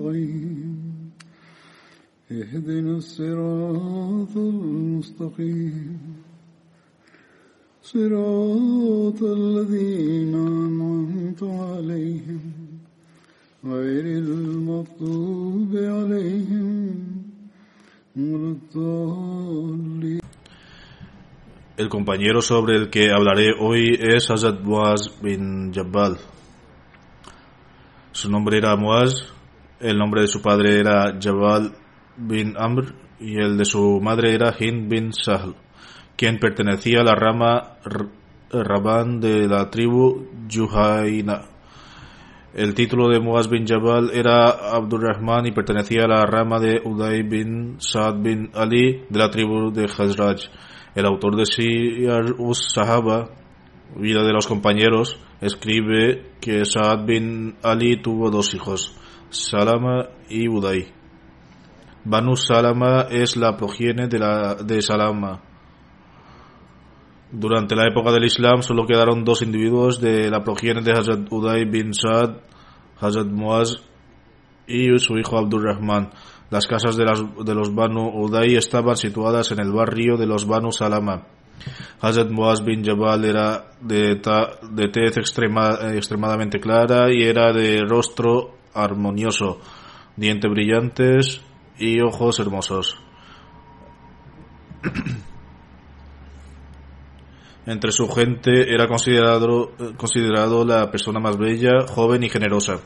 نستعين اهدنا الصراط المستقيم صراط الذين أنعمت عليهم غير المغضوب عليهم ولا الضالين El compañero sobre el que hablaré hoy es Hazrat Muaz bin Jabbal. Su nombre era Muaz, el nombre de su padre era Jabal bin Amr y el de su madre era Hind bin Sahl, quien pertenecía a la rama Rabán de la tribu Juhayna. El título de Muaz bin Jabal era Abdurrahman y pertenecía a la rama de Uday bin Saad bin Ali de la tribu de Khazraj. El autor de Siyar us Sahaba, Vida de los compañeros, escribe que Saad bin Ali tuvo dos hijos, Salama y Uday. Banu Salama es la progenie de, la, de Salama. Durante la época del Islam solo quedaron dos individuos de la progenie de Hazrat Uday bin Saad, Hazrat Muaz y su hijo Abdurrahman. Las casas de, las- de los Banu Uday estaban situadas en el barrio de los Banu Salama. Hazrat Muaz bin Jabal era de, ta- de tez extrema- eh, extremadamente clara y era de rostro armonioso, dientes brillantes y ojos hermosos. Entre su gente era considerado, eh, considerado la persona más bella, joven y generosa.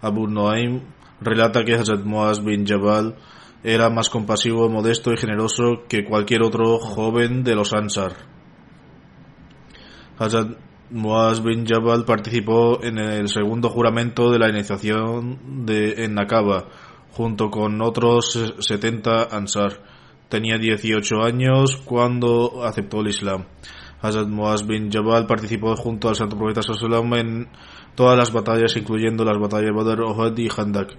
Abu Noaim relata que Hazrat Muaz bin Jabal era más compasivo, modesto y generoso que cualquier otro joven de los Ansar. Hazrat Muaz bin Jabal participó en el segundo juramento de la iniciación de en Nakaba, junto con otros 70 Ansar. Tenía 18 años cuando aceptó el Islam. Hazrat Muaz bin Jabal participó junto al Santo Profeta Sallallahu en todas las batallas, incluyendo las batallas de Badr, Uhud y Khandak.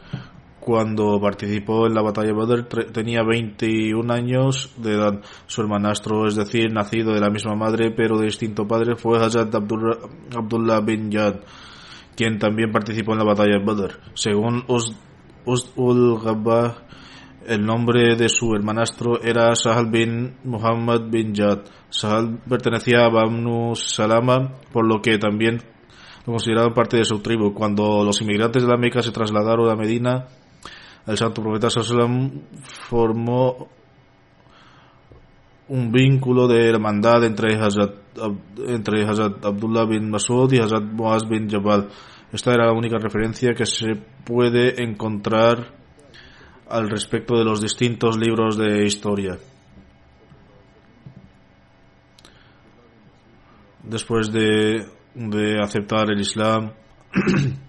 Cuando participó en la batalla de Badr tenía 21 años de edad. Su hermanastro, es decir, nacido de la misma madre pero de distinto padre, fue Hazrat Abdullah bin Yad, quien también participó en la batalla de Badr. Según Us- Usd ul Ghabbah, el nombre de su hermanastro era Sahal bin Muhammad bin Yad. Sahal pertenecía a Banu Salama, por lo que también lo consideraban parte de su tribu. Cuando los inmigrantes de la Meca se trasladaron a Medina, el santo profeta Sallam formó un vínculo de hermandad entre Hazrat, entre Hazrat Abdullah bin Masud y Hazrat Muaz bin Jabal. Esta era la única referencia que se puede encontrar al respecto de los distintos libros de historia. Después de, de aceptar el Islam,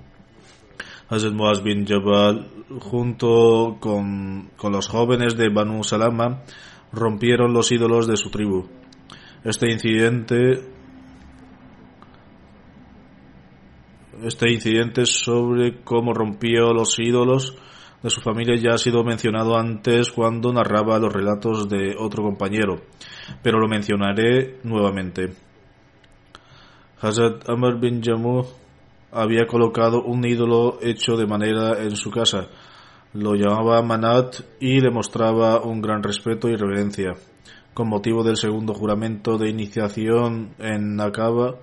Hazrat Muaz bin Jabal, junto con, con los jóvenes de Banu Salama, rompieron los ídolos de su tribu. Este incidente este incidente sobre cómo rompió los ídolos de su familia ya ha sido mencionado antes cuando narraba los relatos de otro compañero, pero lo mencionaré nuevamente. Hazrat Amr bin Jammu había colocado un ídolo hecho de madera en su casa. Lo llamaba Manat y le mostraba un gran respeto y reverencia. Con motivo del segundo juramento de iniciación en Nakaba,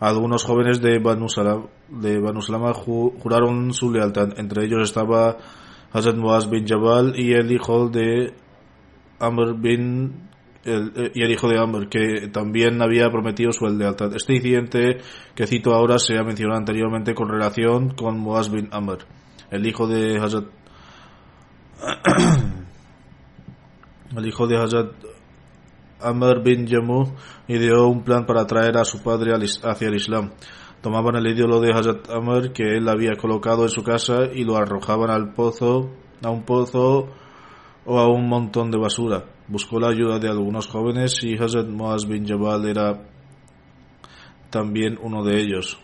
algunos jóvenes de Banu Salam, de Banu juraron su lealtad. Entre ellos estaba Hazrat Muaz bin Jabal y el hijo de Amr bin el, eh, y el hijo de Amr, que también había prometido su lealtad. Este incidente que cito ahora se ha mencionado anteriormente con relación con Muaz bin Amr, el hijo de Hazrat el hijo de Hazrat Amr bin Yamu ideó un plan para traer a su padre hacia el Islam. Tomaban el ídolo de Hazrat Amr que él había colocado en su casa y lo arrojaban al pozo, a un pozo o a un montón de basura. Buscó la ayuda de algunos jóvenes y Hazrat Muaz bin Jabal era también uno de ellos.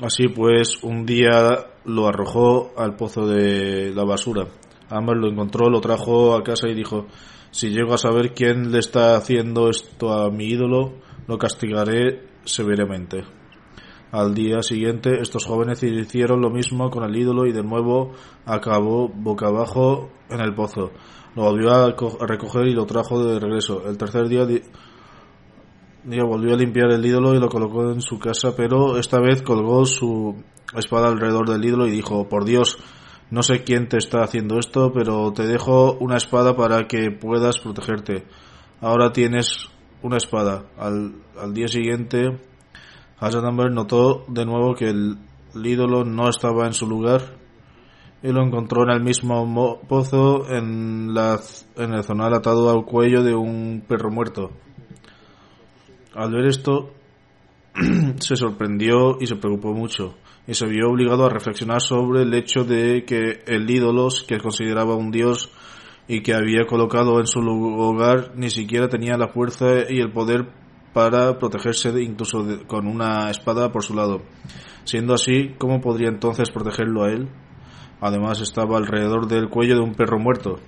Así pues, un día lo arrojó al pozo de la basura. Amber lo encontró, lo trajo a casa y dijo, si llego a saber quién le está haciendo esto a mi ídolo, lo castigaré severamente. Al día siguiente, estos jóvenes hicieron lo mismo con el ídolo y de nuevo acabó boca abajo en el pozo. Lo volvió a recoger y lo trajo de regreso. El tercer día volvió a limpiar el ídolo y lo colocó en su casa, pero esta vez colgó su espada alrededor del ídolo y dijo, por Dios, no sé quién te está haciendo esto, pero te dejo una espada para que puedas protegerte. Ahora tienes una espada. Al, al día siguiente, Amber notó de nuevo que el, ídolo no estaba en su lugar y lo encontró en el mismo pozo en, la, en el zonal atado al cuello de un perro muerto. Al ver esto, se sorprendió y se preocupó mucho, y se vio obligado a reflexionar sobre el hecho de que el ídolo que consideraba un dios y que había colocado en su hogar ni siquiera tenía la fuerza y el poder para protegerse incluso con una espada por su lado. Siendo así, ¿cómo podría entonces protegerlo a él? Además estaba alrededor del cuello de un perro muerto.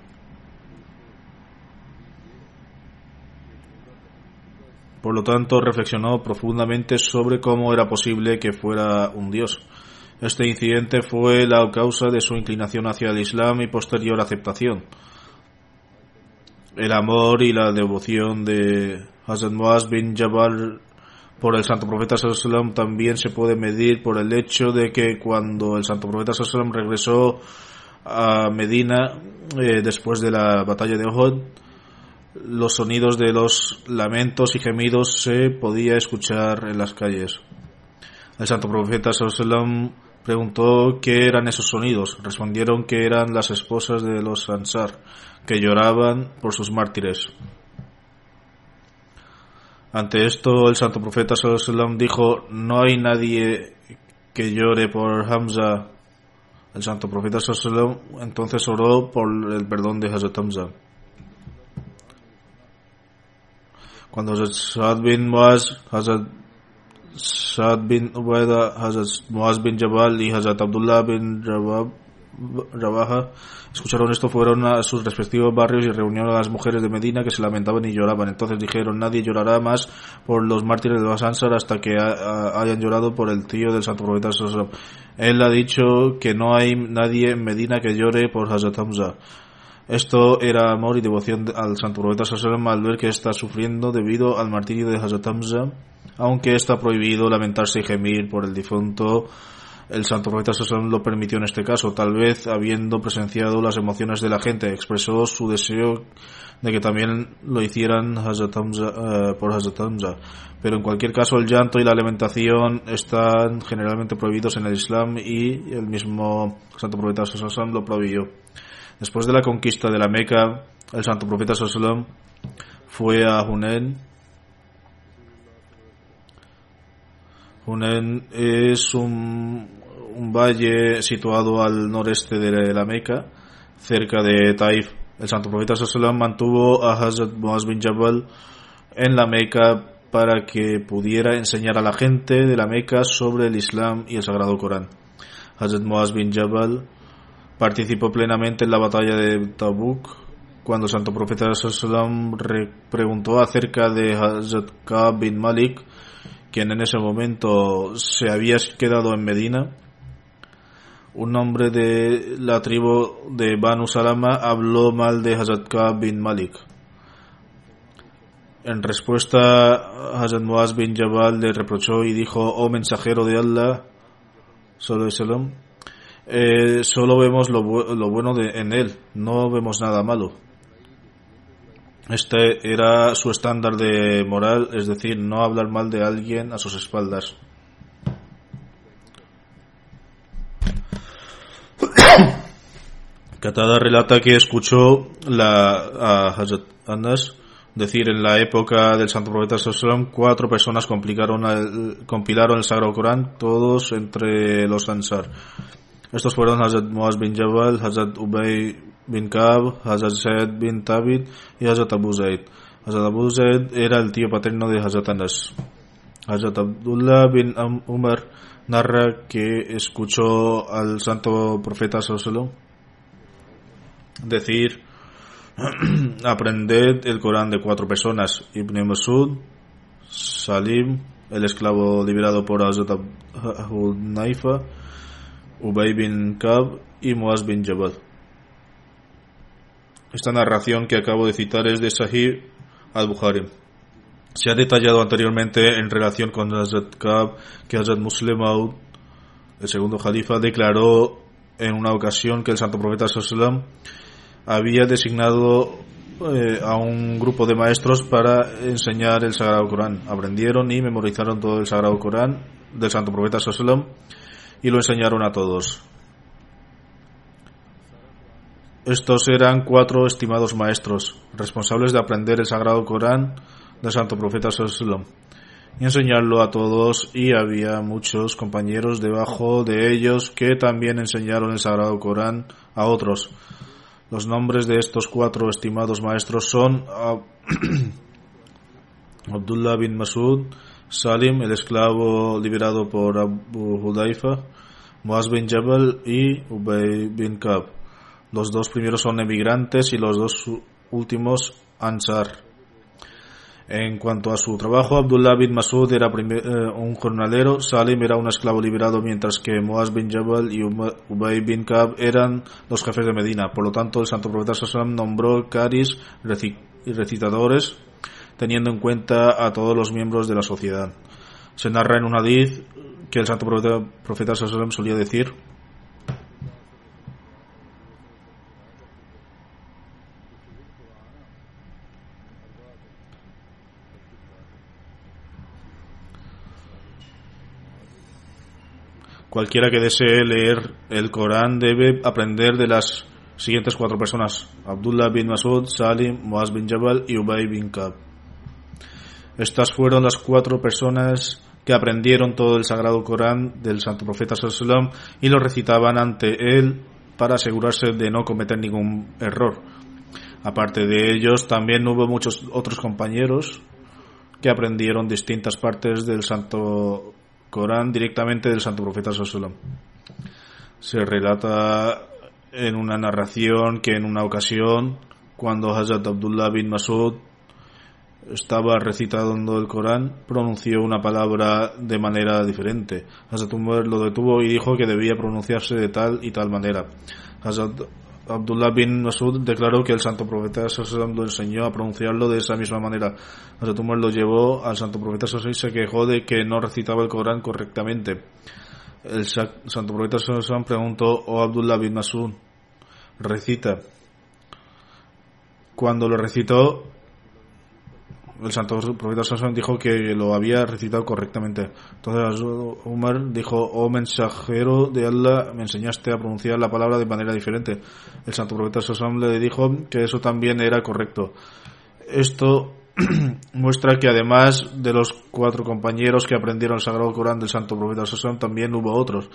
Por lo tanto, reflexionó profundamente sobre cómo era posible que fuera un dios. Este incidente fue la causa de su inclinación hacia el Islam y posterior aceptación. El amor y la devoción de Hazrat Muaz bin Jabal por el santo profeta sallam también se puede medir por el hecho de que cuando el santo profeta sallam regresó a Medina eh, después de la batalla de Uhud, los sonidos de los lamentos y gemidos se podía escuchar en las calles. El santo profeta sallam preguntó qué eran esos sonidos. Respondieron que eran las esposas de los Ansar, que lloraban por sus mártires. Ante esto, el santo profeta dijo, no hay nadie que llore por Hamza. El santo profeta entonces oró por el perdón de Hazrat Hamza. cuando Hazrat Saad bin Muaz, Hazrat Saad bin Ubaida, Hazrat Muaz bin Jabal y Hazrat Abdullah bin Rabaha escucharon esto fueron a sus respectivos barrios y reunieron a las mujeres de Medina que se lamentaban y lloraban. Entonces dijeron, nadie llorará más por los mártires de Basansar hasta que hayan llorado por el tío del Santo Profeta Él ha dicho que no hay nadie en Medina que llore por Hazrat Hamza. Esto era amor y devoción al santo profeta Sallallahu al ver que está sufriendo debido al martirio de Hazrat Hamza, aunque está prohibido lamentarse y gemir por el difunto. El santo profeta Sallallahu lo permitió en este caso, tal vez habiendo presenciado las emociones de la gente, expresó su deseo de que también lo hicieran Hazrat Hamza, eh, por Hazrat Hamza. Pero en cualquier caso el llanto y la lamentación están generalmente prohibidos en el Islam y el mismo santo profeta Sallallahu lo prohibió. Después de la conquista de la Meca, el santo profeta Sallallahu fue a Hunen. Hunen es un, un valle situado al noreste de la Meca, cerca de Taif. El santo profeta Sallallahu mantuvo a Hazrat Muaz bin Jabal en la Meca para que pudiera enseñar a la gente de la Meca sobre el Islam y el Sagrado Corán. Hazrat Muaz bin Jabal Participó plenamente en la batalla de Tabuk cuando el santo profeta Sallam preguntó acerca de Hazrat Ka'b bin Malik, quien en ese momento se había quedado en Medina. Un hombre de la tribu de Banu Salama habló mal de Hazrat Ka'b bin Malik. En respuesta, Hazrat Muaz bin Jabal le reprochó y dijo, oh mensajero de Allah, eh, solo vemos lo, bu- lo bueno en él, no vemos nada malo. Este era su estándar de moral, es decir, no hablar mal de alguien a sus espaldas. Qatada relata que escuchó la, a Hazrat Anas decir en la época del santo profeta Sallallahu cuatro personas complicaron el- compilaron el Sagrado Corán, todos entre los Ansar. Estos fueron Hazrat Muaz bin Jabal, Hazrat Ubay bin Kab, Hazrat Zaid bin Tabit y Hazrat Abu Zaid. Hazrat Abu Zaid era el tío paterno de Hazrat Anas. Hazrat Abdullah bin Umar narra que escuchó al santo profeta Sallallahu decir aprended el Corán de cuatro personas Ibn Masud Salim el esclavo liberado por Hazrat Ab- Abu Naifa Ubay bin Kab y Muaz bin Jabal esta narración que acabo de citar es de Sahih al-Bukhari se ha detallado anteriormente en relación con Hazrat Kab que Hazrat Muslim Maud el segundo califa declaró en una ocasión que el santo profeta sallallahu había designado eh, a un grupo de maestros para enseñar el Sagrado Corán. Aprendieron y memorizaron todo el Sagrado Corán del Santo Profeta Sallallahu y lo enseñaron a todos. Estos eran cuatro estimados maestros, responsables de aprender el Sagrado Corán del Santo Profeta Sallallahu y enseñarlo a todos y había muchos compañeros debajo de ellos que también enseñaron el Sagrado Corán a otros. Los nombres de estos cuatro estimados maestros son Ab- Abdullah bin Masud, Salim, el esclavo liberado por Abu Hudaifa, Muaz bin Jabal y Ubay bin Kab. Los dos primeros son emigrantes y los dos últimos Ansar. En cuanto a su trabajo, Abdullah bin Masud era eh, un jornalero, Salim era un esclavo liberado, mientras que Muaz bin Jabal y Ubay bin Kab eran los jefes de Medina. Por lo tanto, el santo profeta Sallam nombró caris y recitadores, teniendo en cuenta a todos los miembros de la sociedad. Se narra en un hadith que el santo profeta, profeta solía decir, Cualquiera que desee leer el Corán debe aprender de las siguientes cuatro personas: Abdullah bin Masud, Salim, Muaz bin Jabal y Ubay bin Kab. Estas fueron las cuatro personas que aprendieron todo el sagrado Corán del santo profeta Sallallahu y lo recitaban ante él para asegurarse de no cometer ningún error. Aparte de ellos, también hubo muchos otros compañeros que aprendieron distintas partes del santo Corán directamente del santo profeta Sallallahu Se relata en una narración que en una ocasión, cuando Hazrat Abdullah bin Masud estaba recitando el Corán, pronunció una palabra de manera diferente. Hazrat Umar lo detuvo y dijo que debía pronunciarse de tal y tal manera. Hazrat Abdullah bin Masud declaró que el santo profeta Sallallahu lo enseñó a pronunciarlo de esa misma manera. Hazrat Umar lo llevó al santo profeta Sallallahu y se quejó de que no recitaba el Corán correctamente. El sa- santo profeta Sallallahu preguntó, oh Abdullah bin Masud, recita. Cuando lo recitó, el santo profeta Sallallahu dijo que lo había recitado correctamente. Entonces Umar dijo, oh mensajero de Allah, me enseñaste a pronunciar la palabra de manera diferente. El santo profeta Sallallahu le dijo que eso también era correcto. Esto muestra que además de los cuatro compañeros que aprendieron el Sagrado Corán del Santo Profeta Sallallahu también hubo otros.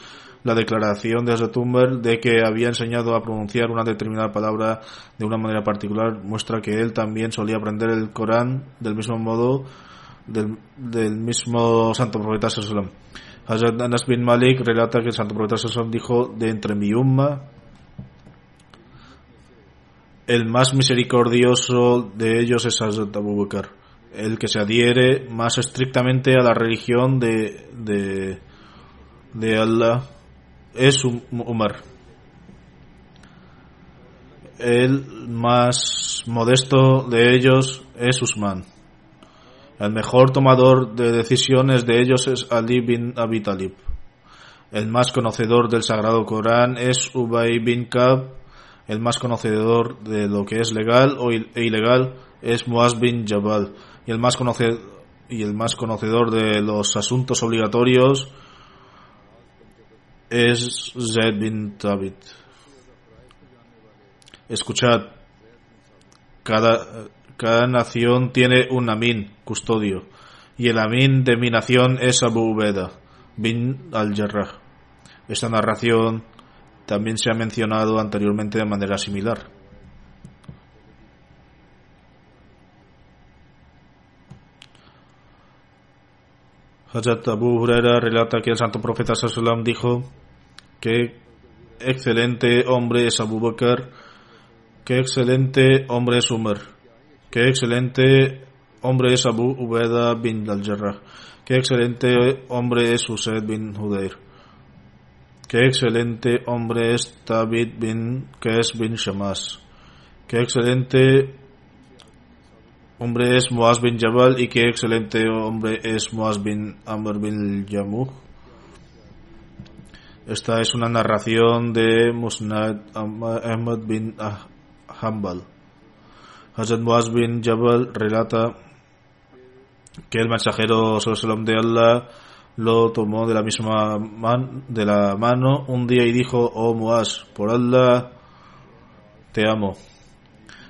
La declaración de Hazrat Umar de que había enseñado a pronunciar una determinada palabra de una manera particular muestra que él también solía aprender el Corán del mismo modo del, del mismo Santo Profeta Sallallahu Hazrat Anas bin Malik relata que el Santo Profeta Sallallahu dijo de entre mi umma el más misericordioso de ellos es Hazrat Abu Bakr, el que se adhiere más estrictamente a la religión de, de, de Allah es Um- Umar. El más modesto de ellos es Usman. El mejor tomador de decisiones de ellos es Ali bin Abi Talib. El más conocedor del Sagrado Corán es Ubay bin Kab. El más conocedor de lo que es legal o e ilegal es Muaz bin Jabal. Y el más conocedor, y el más conocedor de los asuntos obligatorios es Zaid bin Tabit. Escuchad, cada, cada nación tiene un amin, custodio, y el amin de mi nación es Abu Ubeda bin al-Jarrah. Esta narración también se ha mencionado anteriormente de manera similar. Hazrat Abu Huraira relata que el santo profeta dijo que excelente hombre es Abu Bakr, que excelente hombre es Umar, que excelente hombre es Abu Ubeda bin al-Jarrah, que excelente hombre es Usaid bin Hudayr, que excelente hombre es David bin Kes bin Shamas, que excelente hombre es Muaz bin Jabal y qué excelente hombre es Muaz bin Amr bin Yamuh. Esta es una narración de Musnad Ahmad bin Hanbal. Hazrat Muaz bin Jabal relata que el mensajero de Allah lo tomó de la misma man, de la mano un día y dijo, oh Muaz, por Allah te amo.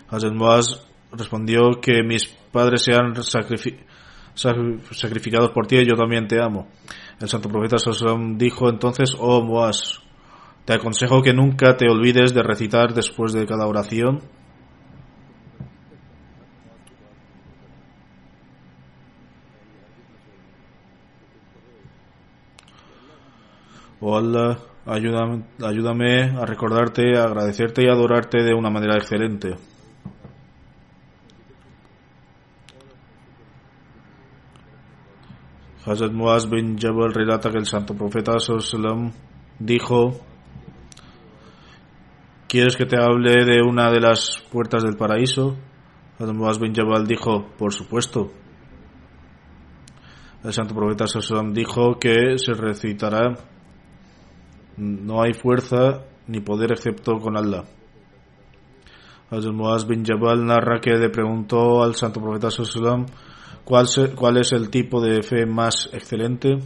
Hazrat Muaz respondió que mis padres sean sacrificados por ti y yo también te amo. El santo profeta dijo entonces, oh Moas, te aconsejo que nunca te olvides de recitar después de cada oración. Oh Allah, ayúdame, ayúdame a recordarte, a agradecerte y adorarte de una manera excelente. Hazrat Muaz bin Jabal relata que el santo profeta sallam dijo ¿Quieres que te hable de una de las puertas del paraíso? Hazrat Muaz bin Jabal dijo, por supuesto. El santo profeta sallam dijo que se recitará no hay fuerza ni poder excepto con Allah. Hazrat Muaz bin Jabal narra que le preguntó al santo profeta sallam ¿Cuál, ¿Cuál es el tipo de fe más excelente?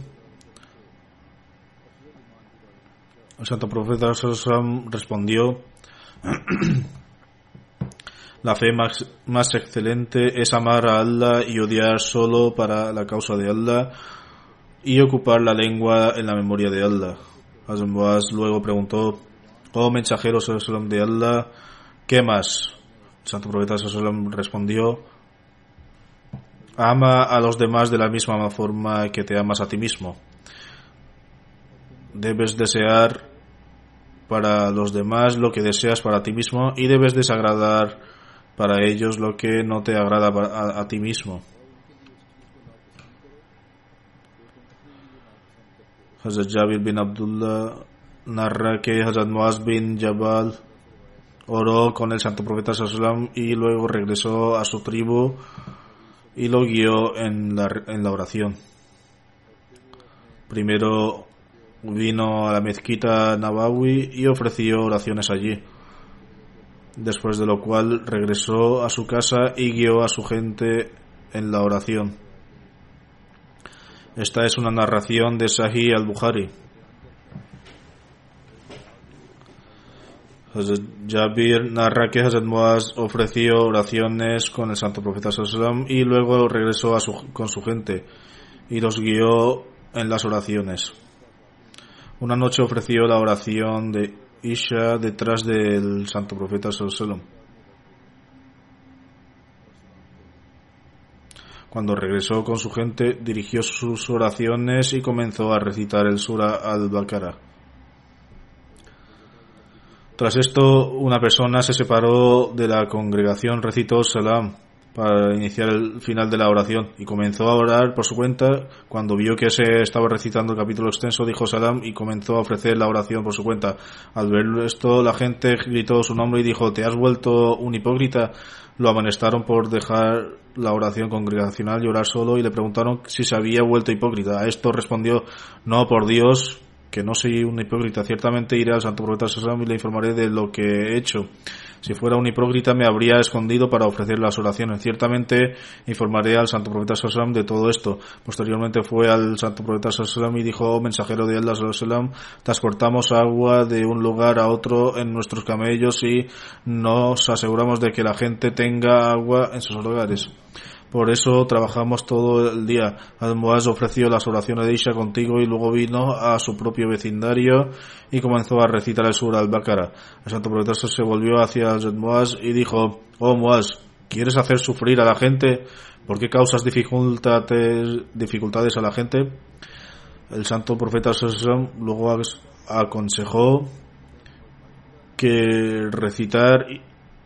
El santo profeta respondió, la fe más, más, excelente es amar a Allah y odiar solo para la causa de Allah y ocupar la lengua en la memoria de Allah. Hazem luego preguntó, oh mensajero de Allah, ¿qué más? El santo profeta respondió, Ama a los demás de la misma forma que te amas a ti mismo. Debes desear para los demás lo que deseas para ti mismo y debes desagradar para ellos lo que no te agrada a, ti mismo. Hazrat Jabir bin Abdullah narra que Hazrat Muaz bin Jabal oró con el santo profeta y luego regresó a su tribu y lo guió en la, en la oración. Primero vino a la mezquita Nabawi y ofreció oraciones allí, después de lo cual regresó a su casa y guió a su gente en la oración. Esta es una narración de Sahih al-Bukhari. Jabir narra que Hazrat Muaz ofreció oraciones con el santo profeta Sallam y luego regresó con su gente y los guió en las oraciones. Una noche ofreció la oración de Isha detrás del santo profeta Sallam. Cuando regresó con su gente, dirigió sus oraciones y comenzó a recitar el Sura al-Baqarah. Tras esto, una persona se separó de la congregación, recitó Salam, para iniciar el final de la oración y comenzó a orar por su cuenta. Cuando vio que se estaba recitando el capítulo extenso, dijo Salam y comenzó a ofrecer la oración por su cuenta. Al ver esto, la gente gritó su nombre y dijo, ¿te has vuelto un hipócrita? Lo amonestaron por dejar la oración congregacional y orar solo y le preguntaron si se había vuelto hipócrita. A esto respondió, no, por Dios, que no soy un hipócrita. Ciertamente iré al santo profeta Salam y le informaré de lo que he hecho. Si fuera un hipócrita me habría escondido para ofrecer las oraciones. Ciertamente informaré al santo profeta Salam de todo esto. Posteriormente fue al santo profeta Salam y dijo, oh, mensajero de Allah Salam, transportamos agua de un lugar a otro en nuestros camellos y nos aseguramos de que la gente tenga agua en sus hogares. Por eso trabajamos todo el día. Admoaz ofreció las oraciones de Isha contigo y luego vino a su propio vecindario y comenzó a recitar el sur al-Baqarah. El santo profeta se volvió hacia Moaz y dijo, oh Moaz, ¿quieres hacer sufrir a la gente? ¿Por qué causas dificultades, a la gente? El santo profeta luego aconsejó que recitar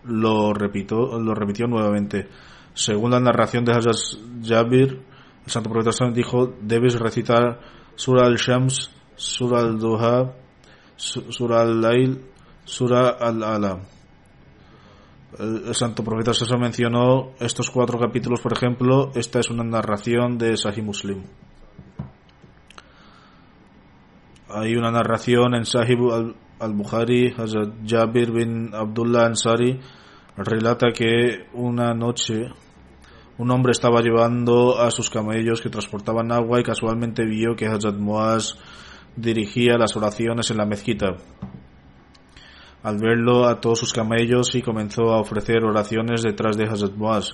lo repitió, lo repitió nuevamente. Según la narración de Hazrat Jabir, el santo profeta dijo, debes recitar Surah al-Shams, Surah al-Duha, Surah al-Lail, Surah al-Ala. El, santo profeta se mencionó estos cuatro capítulos, por ejemplo, esta es una narración de Sahih Muslim. Hay una narración en Sahih al-Bukhari, Hazrat Jabir bin Abdullah Ansari, relata que una noche un hombre estaba llevando a sus camellos que transportaban agua y casualmente vio que Hazrat Muaz dirigía las oraciones en la mezquita. Al verlo ató sus camellos y comenzó a ofrecer oraciones detrás de Hazrat Muaz.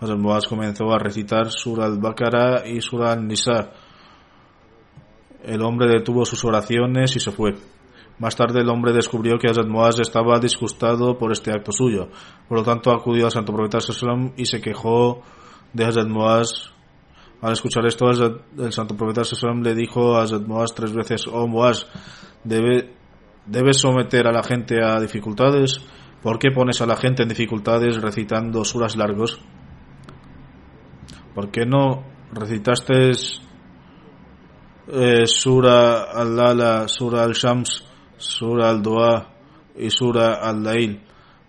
Hazrat Muaz comenzó a recitar Surah al-Baqarah y Surah al-Nisa. El hombre detuvo sus oraciones y se fue. Más tarde el hombre descubrió que Hazrat Muaz estaba disgustado por este acto suyo. Por lo tanto acudió al santo profeta Sallam y se quejó de Hazrat Muaz. Al escuchar esto, el santo profeta Sallam le dijo a Hazrat Muaz tres veces, oh Muaz, debe, debes someter a la gente a dificultades. ¿Por qué pones a la gente en dificultades recitando suras largos? ¿Por qué no recitaste eh, Sura al-Lala, Sura al-Shams, Sura al-Dua y Sura al-Lail,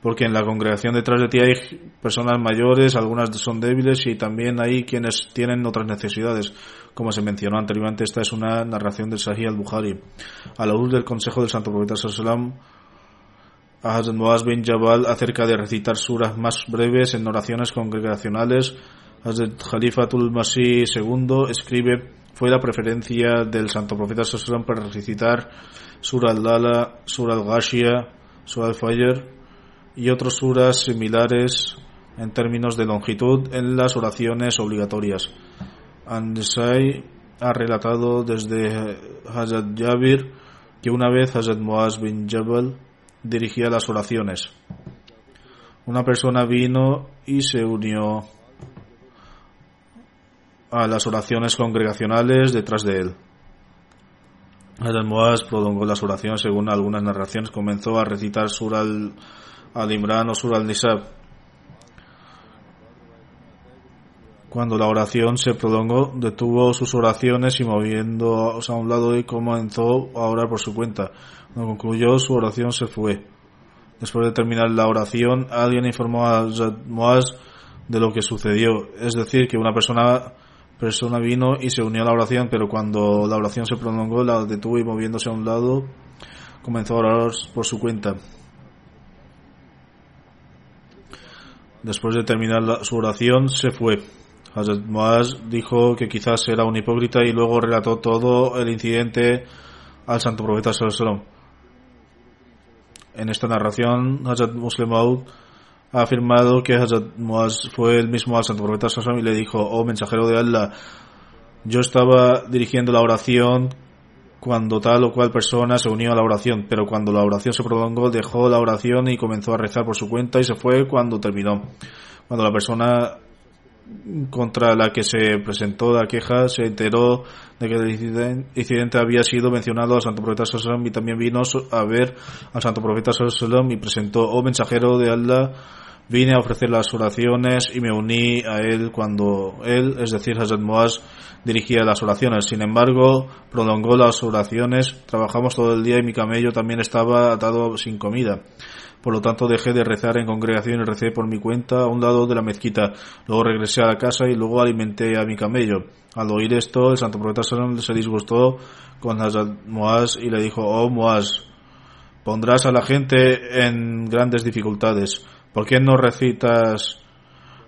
porque en la congregación detrás de ti hay personas mayores, algunas son débiles y también hay quienes tienen otras necesidades. Como se mencionó anteriormente, esta es una narración del Sahih al-Bukhari. A la luz del consejo del Santo Profeta Sallam, a Hazrat bin Jabal acerca de recitar suras más breves en oraciones congregacionales, Hazrat Khalifatul Masih II escribe fue la preferencia del Santo Profeta Sallam para recitar Surah al-Dala, Surah al-Ghashia, Surah al-Fajr y otras suras similares en términos de longitud en las oraciones obligatorias. Andesai ha relatado desde Hazrat Jabir que una vez Hazrat Muaz bin Jabal dirigía las oraciones. Una persona vino y se unió a las oraciones congregacionales detrás de él. Hazrat Muaz prolongó las oraciones según algunas narraciones. Comenzó a recitar Sur al-Imran o Sur al-Nisab. Cuando la oración se prolongó, detuvo sus oraciones y moviendo a un lado y comenzó a orar por su cuenta. Cuando concluyó su oración se fue. Después de terminar la oración, alguien informó a Muaz de lo que sucedió. Es decir, que una persona persona vino y se unió a la oración, pero cuando la oración se prolongó, la detuvo y moviéndose a un lado, comenzó a orar por su cuenta. Después de terminar su oración, se fue. Hazrat Moaz dijo que quizás era un hipócrita y luego relató todo el incidente al santo profeta Sallallahu En esta narración, Hazrat Muslim ha afirmado que Hazrat Muaz fue el mismo al santo profeta Sassam y le dijo, oh mensajero de Allah, yo estaba dirigiendo la oración cuando tal o cual persona se unió a la oración, pero cuando la oración se prolongó dejó la oración y comenzó a rezar por su cuenta y se fue cuando terminó. Cuando la persona contra la que se presentó la queja se enteró de que el incidente había sido mencionado al santo profeta Sallam y también vino a ver al santo profeta Sallam y presentó, oh mensajero de Allah, Vine a ofrecer las oraciones y me uní a él cuando él, es decir, Hazrat Moaz, dirigía las oraciones. Sin embargo, prolongó las oraciones, trabajamos todo el día y mi camello también estaba atado sin comida. Por lo tanto, dejé de rezar en congregación y recé por mi cuenta a un lado de la mezquita. Luego regresé a la casa y luego alimenté a mi camello. Al oír esto, el santo profeta se disgustó con Hazrat Moaz y le dijo, oh Moaz, pondrás a la gente en grandes dificultades. ¿Por qué no recitas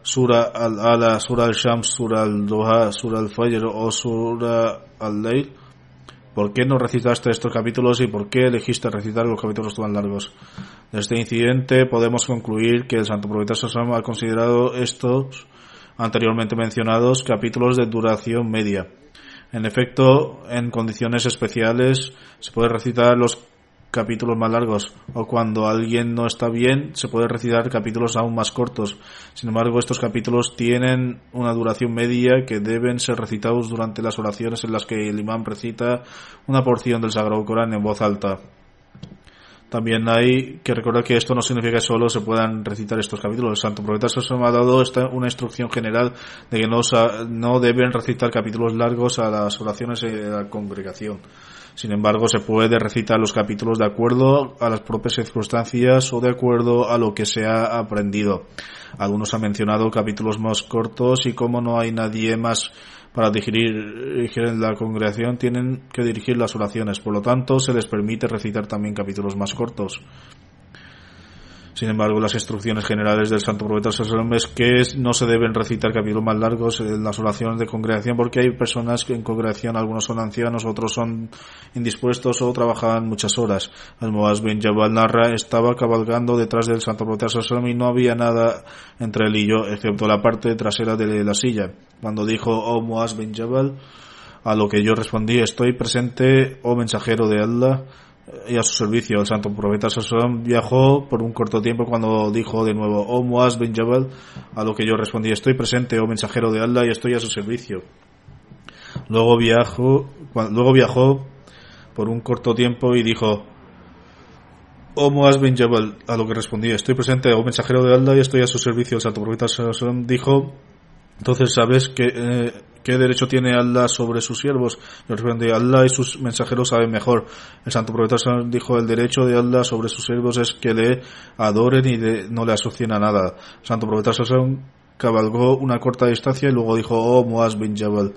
Sura al-Ala, Sura al-Shams, Sura al-Duha, Sura al-Fajr o Sura al-Layl? ¿Por qué no recitaste estos capítulos y por qué elegiste recitar los capítulos tan largos? De este incidente podemos concluir que el Santo Profeta Sassam ha considerado estos anteriormente mencionados capítulos de duración media. En efecto, en condiciones especiales se puede recitar los capítulos más largos o cuando alguien no está bien se puede recitar capítulos aún más cortos. Sin embargo, estos capítulos tienen una duración media que deben ser recitados durante las oraciones en las que el imán recita una porción del Sagrado Corán en voz alta. También hay que recordar que esto no significa que solo se puedan recitar estos capítulos. El Santo Profeta se ha dado esta, una instrucción general de que no, no deben recitar capítulos largos a las oraciones de la congregación. Sin embargo, se puede recitar los capítulos de acuerdo a las propias circunstancias o de acuerdo a lo que se ha aprendido. Algunos han mencionado capítulos más cortos y como no hay nadie más para dirigir, la congregación tienen que dirigir las oraciones. Por lo tanto, se les permite recitar también capítulos más cortos. Sin embargo, las instrucciones generales del Santo Profeta es que no se deben recitar capítulos más largos en las oraciones de congregación porque hay personas que en congregación, algunos son ancianos, otros son indispuestos o trabajaban muchas horas. El Moaz bin Jabal narra, estaba cabalgando detrás del Santo Profeta y no había nada entre él y yo, excepto la parte trasera de la silla. Cuando dijo, oh Moaz bin Jabal, a lo que yo respondí, estoy presente, oh mensajero de Allah, y a su servicio. El santo profeta Sassan viajó por un corto tiempo cuando dijo de nuevo, oh Muaz bin Jabal, a lo que yo respondí, estoy presente, oh mensajero de Allah, y estoy a su servicio. Luego viajó, luego viajó por un corto tiempo y dijo, oh Muaz bin Jabal, a lo que respondí, estoy presente, oh mensajero de Allah, y estoy a su servicio. El santo profeta Sassan dijo, entonces sabes que eh, ¿Qué derecho tiene Allah sobre sus siervos? Le responde, Allah y sus mensajeros saben mejor. El santo profeta dijo, el derecho de Allah sobre sus siervos es que le adoren y no le asocien a nada. El santo profeta cabalgó una corta distancia y luego dijo, oh Muaz bin Jabal,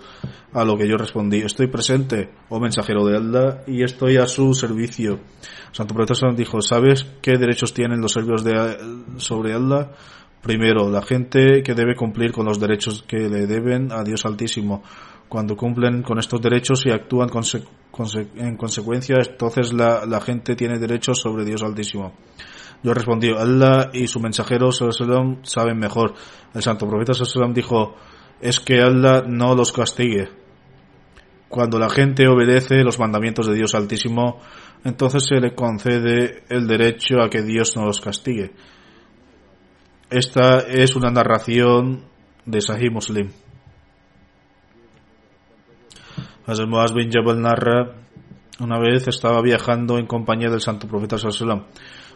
a lo que yo respondí, estoy presente, oh mensajero de Allah, y estoy a su servicio. Santo profeta dijo, ¿sabes qué derechos tienen los siervos de, sobre Allah? Primero, la gente que debe cumplir con los derechos que le deben a Dios Altísimo. Cuando cumplen con estos derechos y actúan en consecuencia, entonces la, gente tiene derechos sobre Dios Altísimo. Yo respondí, Allah y su mensajero saben mejor. El santo profeta dijo, es que Allah no los castigue. Cuando la gente obedece los mandamientos de Dios Altísimo, entonces se le concede el derecho a que Dios no los castigue. Esta es una narración de Sahih Muslim. Hazrat Muaz bin Jabal narra, una vez estaba viajando en compañía del santo profeta Sallallahu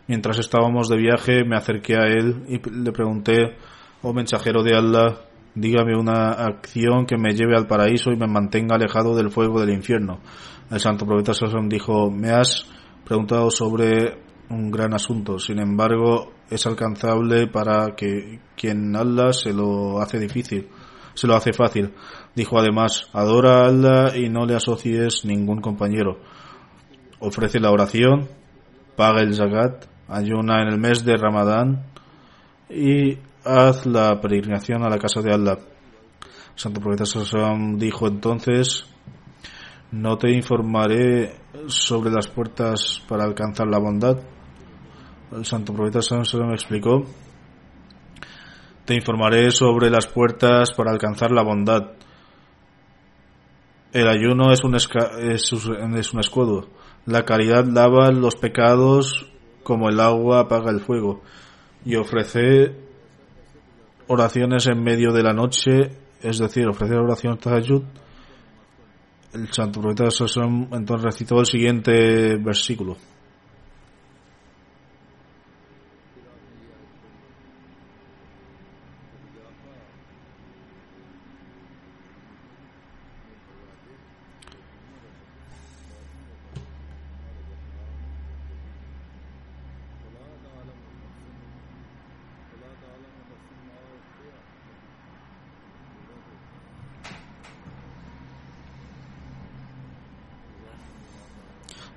Mientras estábamos de viaje me acerqué a él y le pregunté, oh mensajero de Allah, dígame una acción que me lleve al paraíso y me mantenga alejado del fuego del infierno. El santo profeta Sallallahu dijo, me has preguntado sobre un gran asunto. Sin embargo, es alcanzable para que quien Allah se lo hace difícil, se lo hace fácil. Dijo además, adora a Allah y no le asocies ningún compañero. Ofrece la oración, paga el zakat, ayuna en el mes de Ramadán y haz la peregrinación a la casa de Allah. Santo Profeta Sassam dijo entonces, no te informaré sobre las puertas para alcanzar la bondad el santo profeta Salomón me explicó, te informaré sobre las puertas para alcanzar la bondad. El ayuno es un, es, un escudo. La caridad lava los pecados como el agua apaga el fuego. Y ofrecer oraciones en medio de la noche, es decir, ofrecer oración ayud. El santo profeta entonces recitó el siguiente versículo.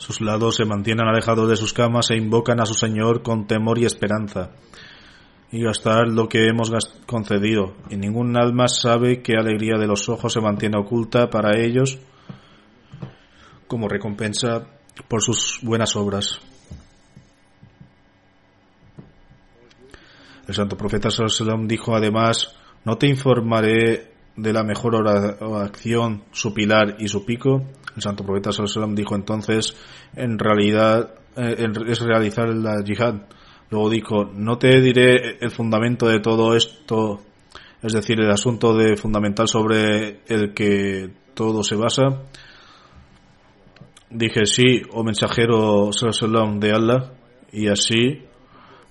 Sus lados se mantienen alejados de sus camas e invocan a su Señor con temor y esperanza. Y gastar lo que hemos concedido, y ningún alma sabe qué alegría de los ojos se mantiene oculta para ellos como recompensa por sus buenas obras. El santo profeta Sallallahu dijo además, no te informaré de la mejor acción, su pilar y su pico. El santo profeta Sallallahu dijo entonces, en realidad eh, es realizar la yihad. Luego dijo, no te diré el fundamento de todo esto, es decir, el asunto de fundamental sobre el que todo se basa. Dije sí, oh mensajero Sallallahu de Allah, y así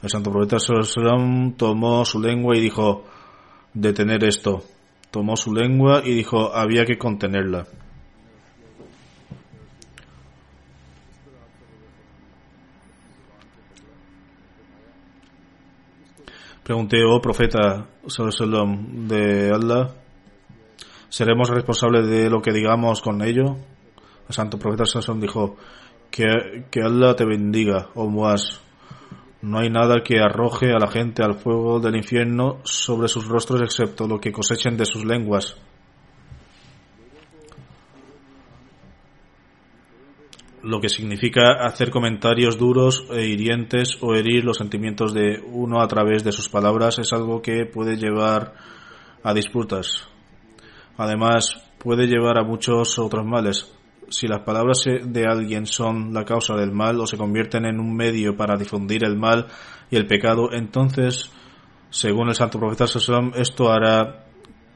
el santo profeta Sallallahu tomó su lengua y dijo, detener esto. Tomó su lengua y dijo, había que contenerla. Pregunté, oh profeta de Allah, ¿seremos responsables de lo que digamos con ello? El santo profeta Sallallahu dijo, que, que Allah te bendiga, oh Muaz. No hay nada que arroje a la gente al fuego del infierno sobre sus rostros excepto lo que cosechen de sus lenguas. Lo que significa hacer comentarios duros e hirientes o herir los sentimientos de uno a través de sus palabras es algo que puede llevar a disputas. Además, puede llevar a muchos otros males si las palabras de alguien son la causa del mal o se convierten en un medio para difundir el mal y el pecado, entonces, según el santo profeta Sallam, esto hará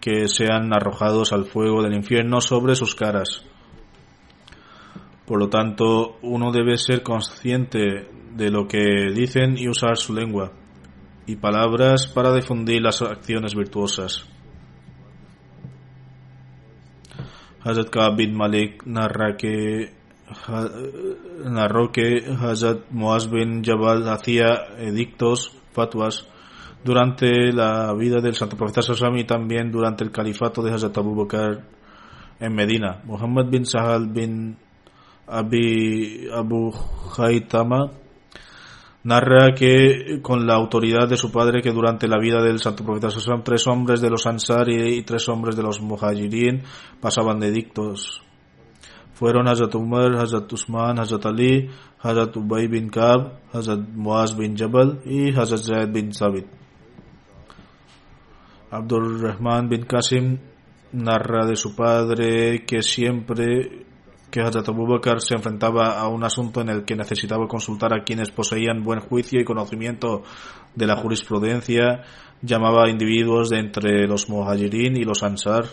que sean arrojados al fuego del infierno sobre sus caras. Por lo tanto, uno debe ser consciente de lo que dicen y usar su lengua y palabras para difundir las acciones virtuosas. Hazrat Kaab bin Malik narra que narró que Hazrat Muaz bin Jabal hacía edictos, fatwas, durante la vida del santo profeta Sassam y también durante el califato de Hazrat Abu Bakr en Medina. Muhammad bin Sahal bin Abi Abu Haytama narra que con la autoridad de su padre que durante la vida del santo profeta Sassam tres hombres de los Ansar y, tres hombres de los Muhajirin pasaban de dictos. Fueron Hazrat Umar, Hazrat Usman, Hazrat Ali, Hazrat Ubay bin Kab, Hazrat Muaz bin Jabal y Hazrat Zaid bin Sabit. Abdul Rahman bin Qasim narra de su padre que siempre que Hazrat Abu Bakr se enfrentaba a un asunto en el que necesitaba consultar a quienes poseían buen juicio y conocimiento de la jurisprudencia, llamaba a individuos de entre los Muhajirin y los Ansar.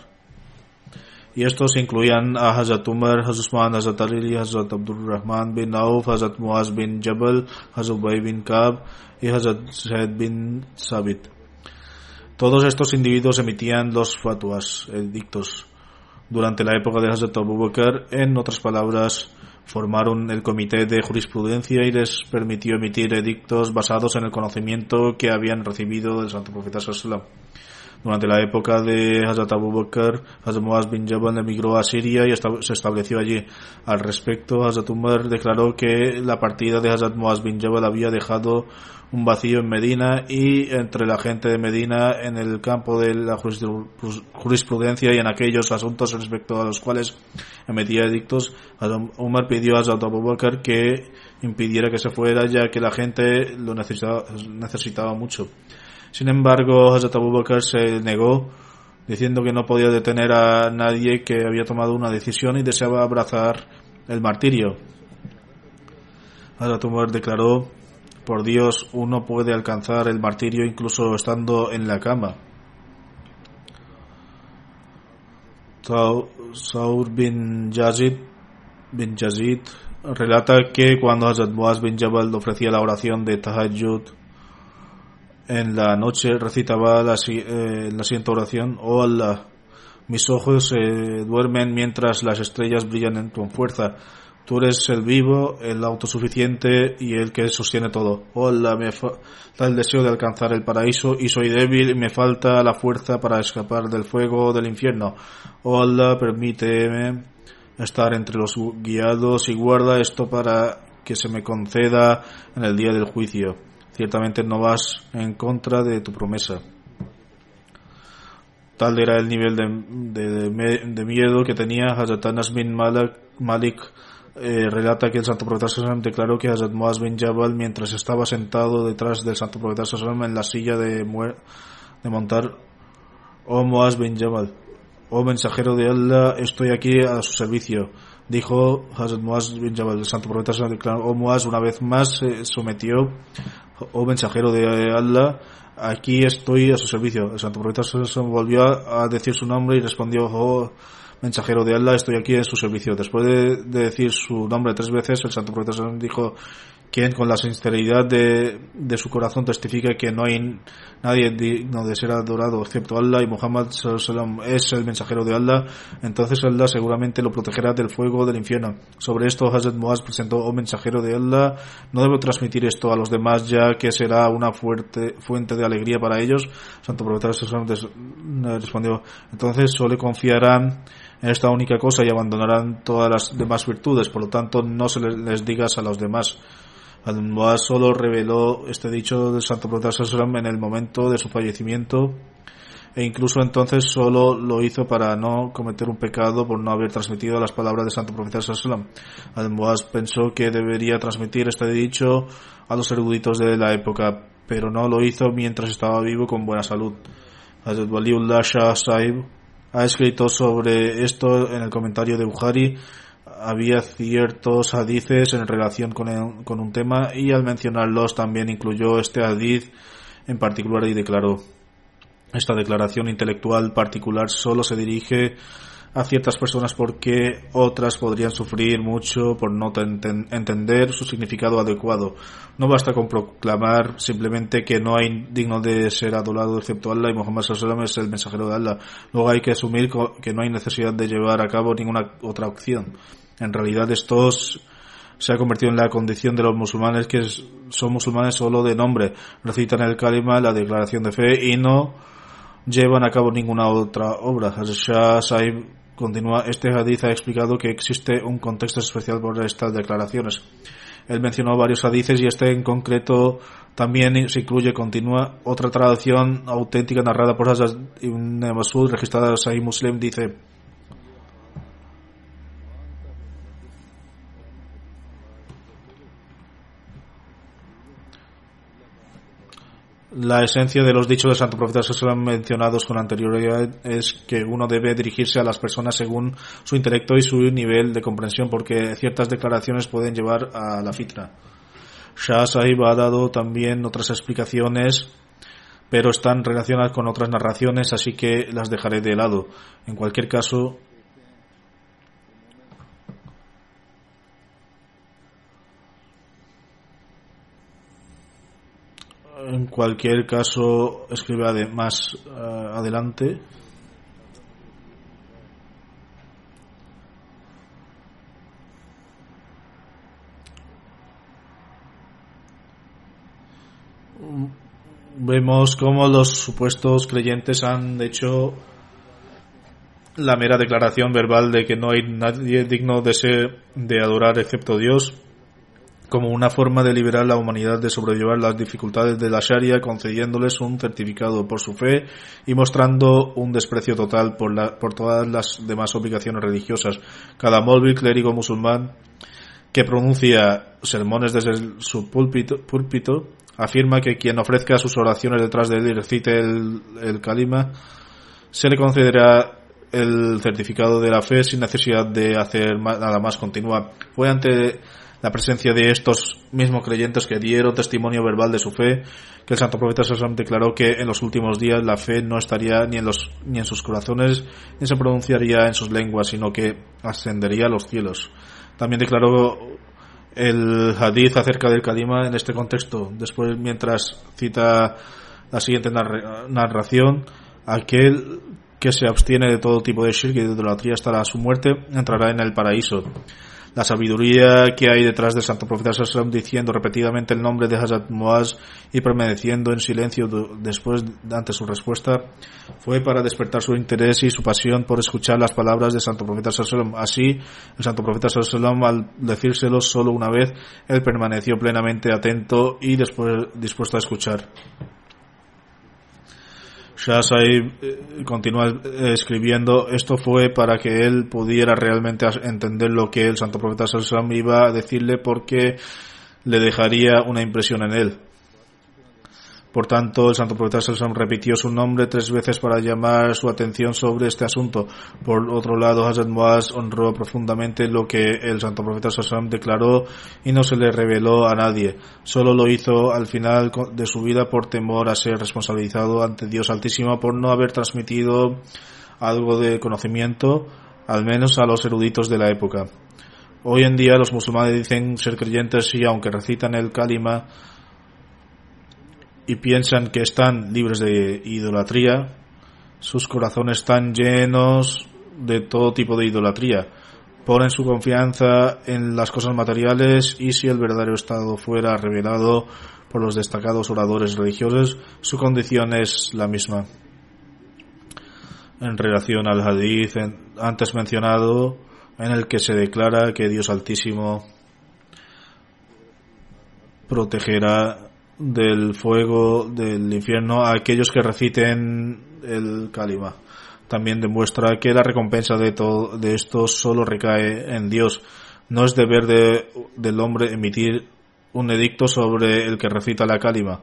Y estos incluían a Hazrat Umar, Hazrat Usman, Hazrat Ali, Hazrat Abdul Rahman bin Auf, Hazrat Muaz bin Jabal, Hazrat Ubay bin Kab y Hazrat Zaid bin Sabit. Todos estos individuos emitían los fatwas, edictos, durante la época de Hazrat Abu Bakr, en otras palabras, formaron el comité de jurisprudencia y les permitió emitir edictos basados en el conocimiento que habían recibido del Santo Profeta Sallallahu durante la época de Hazrat Abu Bakr, Hazrat Muaz bin Jabal emigró a Siria y se estableció allí. Al respecto, Hazrat Umar declaró que la partida de Hazrat Muaz bin Jabal había dejado un vacío en Medina y entre la gente de Medina en el campo de la jurisprudencia y en aquellos asuntos respecto a los cuales emitía edictos, Umar pidió a Hazrat Abu que impidiera que se fuera ya que la gente lo necesitaba, necesitaba mucho. Sin embargo, Hazrat Abu se negó, diciendo que no podía detener a nadie que había tomado una decisión y deseaba abrazar el martirio. Hazrat Umar declaró, por Dios, uno puede alcanzar el martirio incluso estando en la cama. Saur bin Yazid, bin Yazid relata que cuando Hazrat Muaz bin Jabal ofrecía la oración de Tahajjud en la noche recitaba la, eh, siguiente oración, oh Allah, mis ojos se duermen mientras las estrellas brillan tu fuerza. Tú eres el vivo, el autosuficiente y el que sostiene todo. Allah, me falta el deseo de alcanzar el paraíso y soy débil y me falta la fuerza para escapar del fuego del infierno. Allah, permíteme estar entre los guiados y guarda esto para que se me conceda en el día del juicio. Ciertamente no vas en contra de tu promesa. Tal era el nivel de, de, miedo que tenía Hazrat Anas bin Malik. Eh, relata que el santo profeta declaró que Hazrat Muaz bin Jabal, mientras estaba sentado detrás del santo profeta en la silla de, de montar, oh Muaz bin Jabal, oh mensajero de Allah, estoy aquí a su servicio. Dijo Hazrat Muaz bin Jabal, el santo profeta Sallam declaró, oh Muaz, una vez más se sometió, oh mensajero de Allah, aquí estoy a su servicio. El santo profeta volvió a decir su nombre y respondió, oh, mensajero de Allah, estoy aquí en su servicio. Después de, decir su nombre tres veces, el santo profeta dijo, quien con la sinceridad de, de, su corazón testifica que no hay nadie digno de ser adorado excepto Allah y Muhammad es el mensajero de Allah, entonces Allah seguramente lo protegerá del fuego del infierno. Sobre esto Hazrat Muaz presentó, oh mensajero de Allah, no debo transmitir esto a los demás ya que será una fuerte fuente de alegría para ellos. Santo Profeta respondió, entonces solo confiarán en esta única cosa y abandonarán todas las demás virtudes, por lo tanto no se les digas a los demás. Al-Muaz solo reveló este dicho del Santo Profeta en el momento de su fallecimiento e incluso entonces solo lo hizo para no cometer un pecado por no haber transmitido las palabras del Santo Profeta Al-Muaz pensó que debería transmitir este dicho a los eruditos de la época, pero no lo hizo mientras estaba vivo con buena salud. Waliullah Shah Saib ha escrito sobre esto en el comentario de Bukhari había ciertos hadices en relación con, con un tema y al mencionarlos también incluyó este hadith en particular y declaró esta declaración intelectual particular solo se dirige a ciertas personas porque otras podrían sufrir mucho por no entender su significado adecuado. No basta con proclamar simplemente que no hay digno de ser adorado excepto Allah y Muhammad sallallahu es el mensajero de Allah. Luego hay que asumir que no hay necesidad de llevar a cabo ninguna otra opción. En realidad esto se ha convertido en la condición de los musulmanes que son musulmanes solo de nombre, recitan el kalima, la declaración de fe y no llevan a cabo ninguna otra obra. Shah Continúa, este hadith ha explicado que existe un contexto especial por estas declaraciones. Él mencionó varios hadiths y este en concreto también se incluye, continúa, otra traducción auténtica narrada por Hazrat ibn Masud, registrada en Sahih Muslim, dice, La esencia de los dichos del Santo Profeta mencionados con anterioridad es que uno debe dirigirse a las personas según su intelecto y su nivel de comprensión, porque ciertas declaraciones pueden llevar a la fitra. Shah Sahib ha dado también otras explicaciones, pero están relacionadas con otras narraciones, así que las dejaré de lado. En cualquier caso, en cualquier caso escribe más eh, adelante. Vemos cómo los supuestos creyentes han hecho la mera declaración verbal de que no hay nadie digno de ser de adorar excepto Dios como una forma de liberar la humanidad de sobrellevar las dificultades de la Sharia, concediéndoles un certificado por su fe y mostrando un desprecio total por, la, por todas las demás obligaciones religiosas. Cada móvil clérigo musulmán que pronuncia sermones desde su púlpito, afirma que quien ofrezca sus oraciones detrás de él y recite el, el kalima, se le concederá el certificado de la fe sin necesidad de hacer nada más. Continúa. Fue ante la presencia de estos mismos creyentes que dieron testimonio verbal de su fe, que el santo profeta Sassam declaró que en los últimos días la fe no estaría ni en, los, ni en sus corazones, ni se pronunciaría en sus lenguas, sino que ascendería a los cielos. También declaró el hadith acerca del kalima en este contexto. Después, mientras cita la siguiente narración, aquel que se abstiene de todo tipo de shirk y de idolatría hasta su muerte entrará en el paraíso. La sabiduría que hay detrás del santo profeta Sallam diciendo repetidamente el nombre de Hazrat Muaz y permaneciendo en silencio después ante su respuesta fue para despertar su interés y su pasión por escuchar las palabras del santo profeta Sallam. Así, el santo profeta Sallam al decírselo solo una vez, él permaneció plenamente atento y después dispuesto a escuchar. Shah Saib eh, continúa eh, escribiendo, esto fue para que él pudiera realmente entender lo que el santo profeta Sallam iba a decirle porque le dejaría una impresión en él. Por tanto, el santo profeta Salsam repitió su nombre tres veces para llamar su atención sobre este asunto. Por otro lado, Hazrat Muaz honró profundamente lo que el santo profeta Salsam declaró y no se le reveló a nadie. Solo lo hizo al final de su vida por temor a ser responsabilizado ante Dios Altísimo por no haber transmitido algo de conocimiento, al menos a los eruditos de la época. Hoy en día los musulmanes dicen ser creyentes y aunque recitan el kalima, y piensan que están libres de idolatría, sus corazones están llenos de todo tipo de idolatría. Ponen su confianza en las cosas materiales y si el verdadero estado fuera revelado por los destacados oradores religiosos, su condición es la misma. En relación al hadith antes mencionado, en el que se declara que Dios Altísimo protegerá del fuego del infierno a aquellos que reciten el Kalima. También demuestra que la recompensa de, todo, de esto solo recae en Dios. No es deber de, del hombre emitir un edicto sobre el que recita la Kalima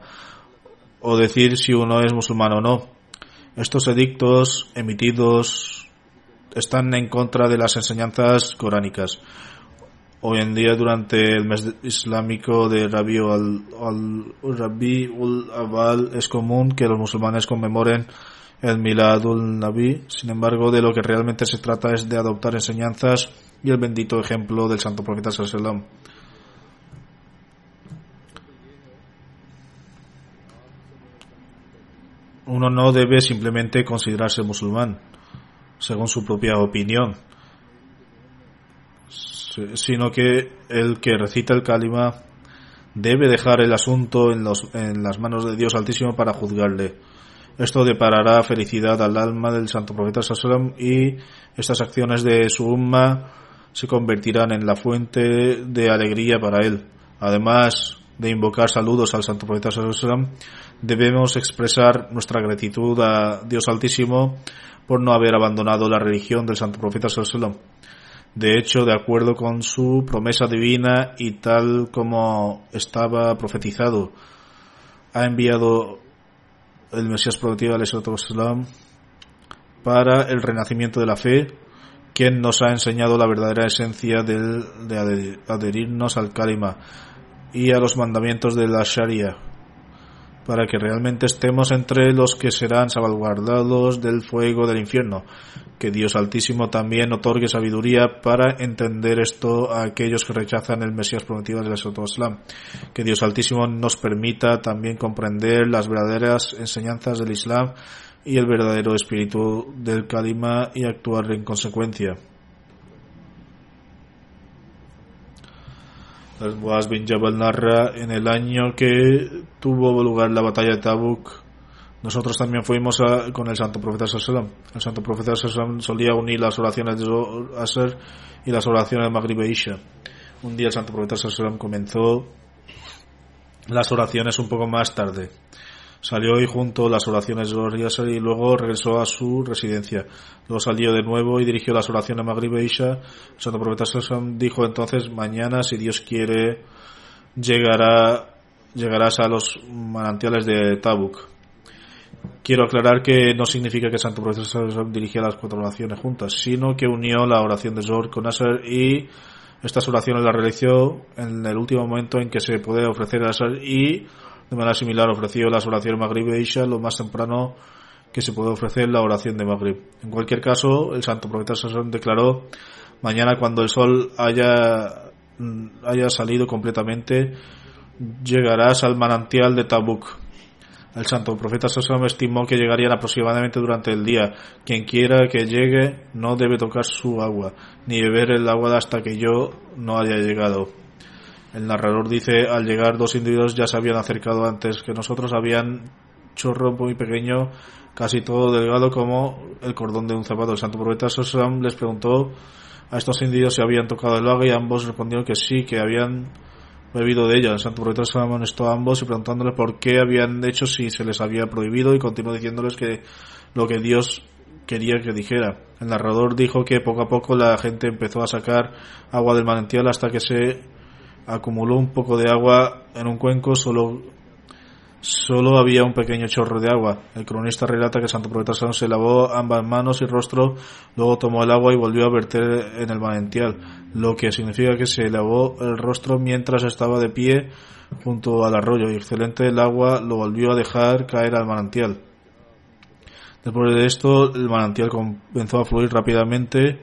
o decir si uno es musulmán o no. Estos edictos emitidos están en contra de las enseñanzas coránicas. Hoy en día, durante el mes islámico de Rabi ul Abal, es común que los musulmanes conmemoren el Miladul Nabi. Sin embargo, de lo que realmente se trata es de adoptar enseñanzas y el bendito ejemplo del santo profeta Sallallahu Uno no debe simplemente considerarse musulmán, según su propia opinión sino que el que recita el kalima debe dejar el asunto en, los, en las manos de Dios Altísimo para juzgarle. Esto deparará felicidad al alma del santo profeta Sallam y estas acciones de su umma se convertirán en la fuente de alegría para él. Además de invocar saludos al santo profeta Sallam, debemos expresar nuestra gratitud a Dios Altísimo por no haber abandonado la religión del santo profeta Sallam de hecho, de acuerdo con su promesa divina y tal como estaba profetizado, ha enviado el Mesías prometido Islam para el renacimiento de la fe, quien nos ha enseñado la verdadera esencia de adherirnos al Kalima y a los mandamientos de la Sharia, para que realmente estemos entre los que serán salvaguardados del fuego del infierno. Que Dios Altísimo también otorgue sabiduría para entender esto a aquellos que rechazan el Mesías prometido del Islam. Que Dios Altísimo nos permita también comprender las verdaderas enseñanzas del Islam y el verdadero espíritu del Kalima y actuar en consecuencia. Boaz bin Jabal narra en el año que tuvo lugar la batalla de Tabuk. Nosotros también fuimos con el santo profeta Sallam. El santo profeta Sallam solía unir las oraciones de Aser y las oraciones de Maghrib e Isha. Un día el santo profeta Sallam comenzó las oraciones un poco más tarde. Salió y junto las oraciones de los y luego regresó a su residencia. Luego salió de nuevo y dirigió las oraciones de Maghrib e Isha. El santo profeta Sassam dijo entonces, mañana, si Dios quiere, llegará, llegarás a los manantiales de Tabuk. Quiero aclarar que no significa que santo profeta Sassam dirigía las cuatro oraciones juntas, sino que unió la oración de Zor con Asher y estas oraciones las realizó en el último momento en que se puede ofrecer a Asher y de manera similar ofreció las oraciones Maghrib e Isha lo más temprano que se puede ofrecer la oración de Maghrib. En cualquier caso, el santo profeta Sassón declaró, mañana cuando el sol haya, haya salido completamente, llegarás al manantial de Tabuk. El santo profeta Sasam estimó que llegarían aproximadamente durante el día. Quien quiera que llegue no debe tocar su agua, ni beber el agua hasta que yo no haya llegado. El narrador dice, al llegar dos individuos ya se habían acercado antes que nosotros, habían chorro muy pequeño, casi todo delgado como el cordón de un zapato. El santo profeta Sasam les preguntó a estos individuos si habían tocado el agua y ambos respondieron que sí, que habían bebido de ella. El santo profeta se amonestó a ambos y preguntándoles por qué habían hecho si se les había prohibido y continuó diciéndoles que lo que Dios quería que dijera. El narrador dijo que poco a poco la gente empezó a sacar agua del manantial hasta que se acumuló un poco de agua en un cuenco solo Solo había un pequeño chorro de agua. El cronista relata que el santo profeta se lavó ambas manos y rostro, luego tomó el agua y volvió a verter en el manantial, lo que significa que se lavó el rostro mientras estaba de pie junto al arroyo y excelente el agua lo volvió a dejar caer al manantial. Después de esto, el manantial comenzó a fluir rápidamente.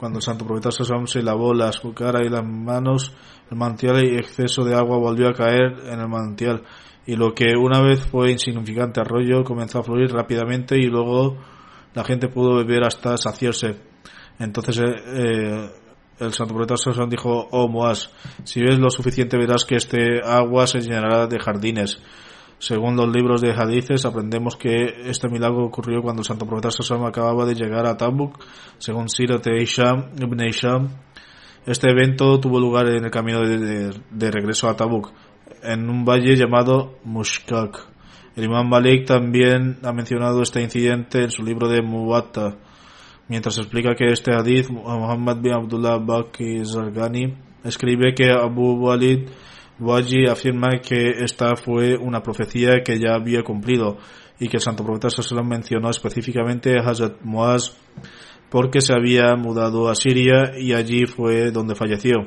Cuando el santo profeta se lavó las cara y las manos, el manantial y exceso de agua volvió a caer en el manantial y lo que una vez fue insignificante arroyo comenzó a fluir rápidamente y luego la gente pudo beber hasta saciarse. Entonces eh, eh, el santo profeta Sosón dijo, oh Moaz, si ves lo suficiente verás que este agua se llenará de jardines. Según los libros de hadices aprendemos que este milagro ocurrió cuando el santo profeta Sosón acababa de llegar a Tabuk, según Sirat Isham ibn Isham. Este evento tuvo lugar en el camino de regreso a Tabuk en un valle llamado Mushkak. El imam Malik también ha mencionado este incidente en su libro de Muwatta, mientras explica que este hadith, Muhammad bin Abdullah Baqi Zargani escribe que Abu Walid Waji afirma que esta fue una profecía que ya había cumplido y que el santo profeta Sallallahu mencionó específicamente a Hazrat Muaz porque se había mudado a Siria y allí fue donde falleció.